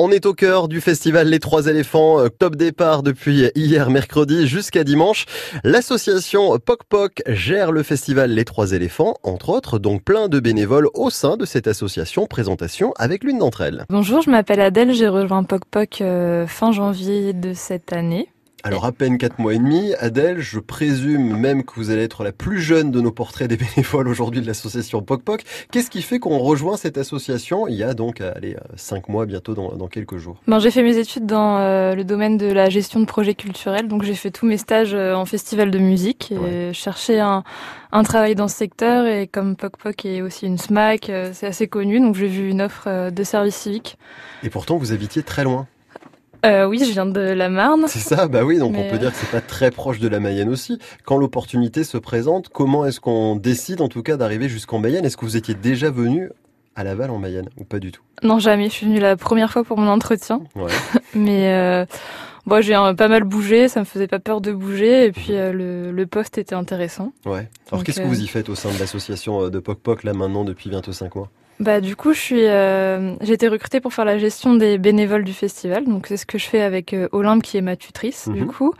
On est au cœur du festival Les Trois éléphants, euh, top départ depuis hier mercredi jusqu'à dimanche. L'association Poc Poc gère le festival Les Trois éléphants, entre autres, donc plein de bénévoles au sein de cette association. Présentation avec l'une d'entre elles. Bonjour, je m'appelle Adèle, j'ai rejoint Poc Poc euh, fin janvier de cette année. Alors à peine quatre mois et demi, Adèle, je présume même que vous allez être la plus jeune de nos portraits des bénévoles aujourd'hui de l'association Poc Poc. Qu'est-ce qui fait qu'on rejoint cette association il y a donc allez, cinq mois bientôt dans, dans quelques jours? Bon, J'ai fait mes études dans euh, le domaine de la gestion de projets culturels, donc j'ai fait tous mes stages euh, en festival de musique et ouais. cherché un, un, travail dans ce secteur et comme Poc Poc est aussi une SMAC, euh, c'est assez connu, donc j'ai vu une offre de service civique. Et pourtant vous habitiez très loin euh, oui, je viens de la Marne. C'est ça, bah oui, donc Mais on peut euh... dire que c'est pas très proche de la Mayenne aussi. Quand l'opportunité se présente, comment est-ce qu'on décide en tout cas d'arriver jusqu'en Mayenne? Est-ce que vous étiez déjà venu à Laval en Mayenne ou pas du tout? Non, jamais. Je suis venue la première fois pour mon entretien. Ouais. Mais euh, bon, j'ai pas mal bougé, ça me faisait pas peur de bouger et puis euh, le, le, poste était intéressant. Ouais. Alors qu'est-ce que vous y faites au sein de l'association de Poc Poc là maintenant depuis bientôt 5 mois? Bah du coup, je suis, euh, j'ai été recrutée pour faire la gestion des bénévoles du festival. Donc c'est ce que je fais avec euh, Olympe qui est ma tutrice Mhm. du coup.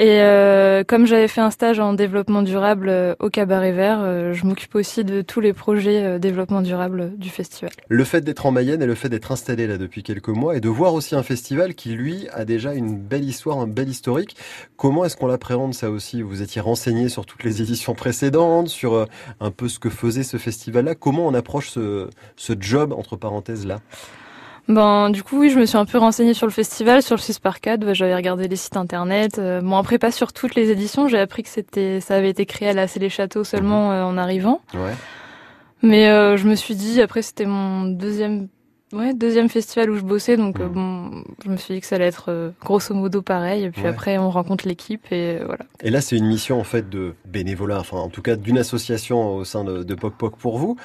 Et euh, comme j'avais fait un stage en développement durable euh, au Cabaret Vert, euh, je m'occupe aussi de tous les projets euh, développement durable du festival. Le fait d'être en Mayenne et le fait d'être installé là depuis quelques mois et de voir aussi un festival qui lui a déjà une belle histoire, un bel historique. Comment est-ce qu'on l'appréhende ça aussi? Vous étiez renseigné sur toutes les éditions précédentes, sur un peu ce que faisait ce festival-là. Comment on approche ce, ce job entre parenthèses là? Ben, du coup, oui, je me suis un peu renseignée sur le festival, sur le 6 par 4. Bah, J'avais regardé les sites internet. Euh, bon, après, pas sur toutes les éditions. J'ai appris que c'était, ça avait été créé à la les Châteaux seulement euh, en arrivant. Ouais. Mais euh, je me suis dit, après, c'était mon deuxième, ouais, deuxième festival où je bossais. Donc, euh, bon, je me suis dit que ça allait être euh, grosso modo pareil. Et puis Ouais. après, on rencontre l'équipe et euh, voilà. Et là, c'est une mission en fait de bénévolat, enfin en tout cas d'une association au sein de, de Poc Poc pour vous,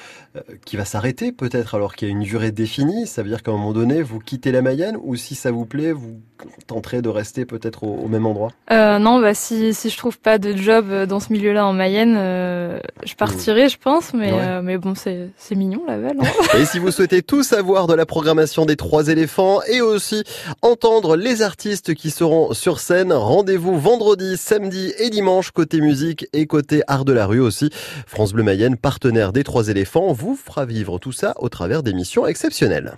qui va s'arrêter peut-être alors qu'il y a une durée définie. Ça veut dire qu'à un moment donné, vous quittez la Mayenne ou si ça vous plaît, vous tenterez de rester peut-être au, au même endroit? Non, bah si si je trouve pas de job dans ce milieu-là en Mayenne, je partirai, je pense. Mais Ouais. mais bon, c'est c'est mignon Laval. Hein Et si vous souhaitez tout savoir de la programmation des trois éléphants et aussi entendre les artistes qui seront sur scène, rendez-vous vendredi, samedi et dimanche côté musique et côté art de la rue aussi. France Bleu Mayenne, partenaire des trois éléphants, vous fera vivre tout ça au travers d'émissions exceptionnelles.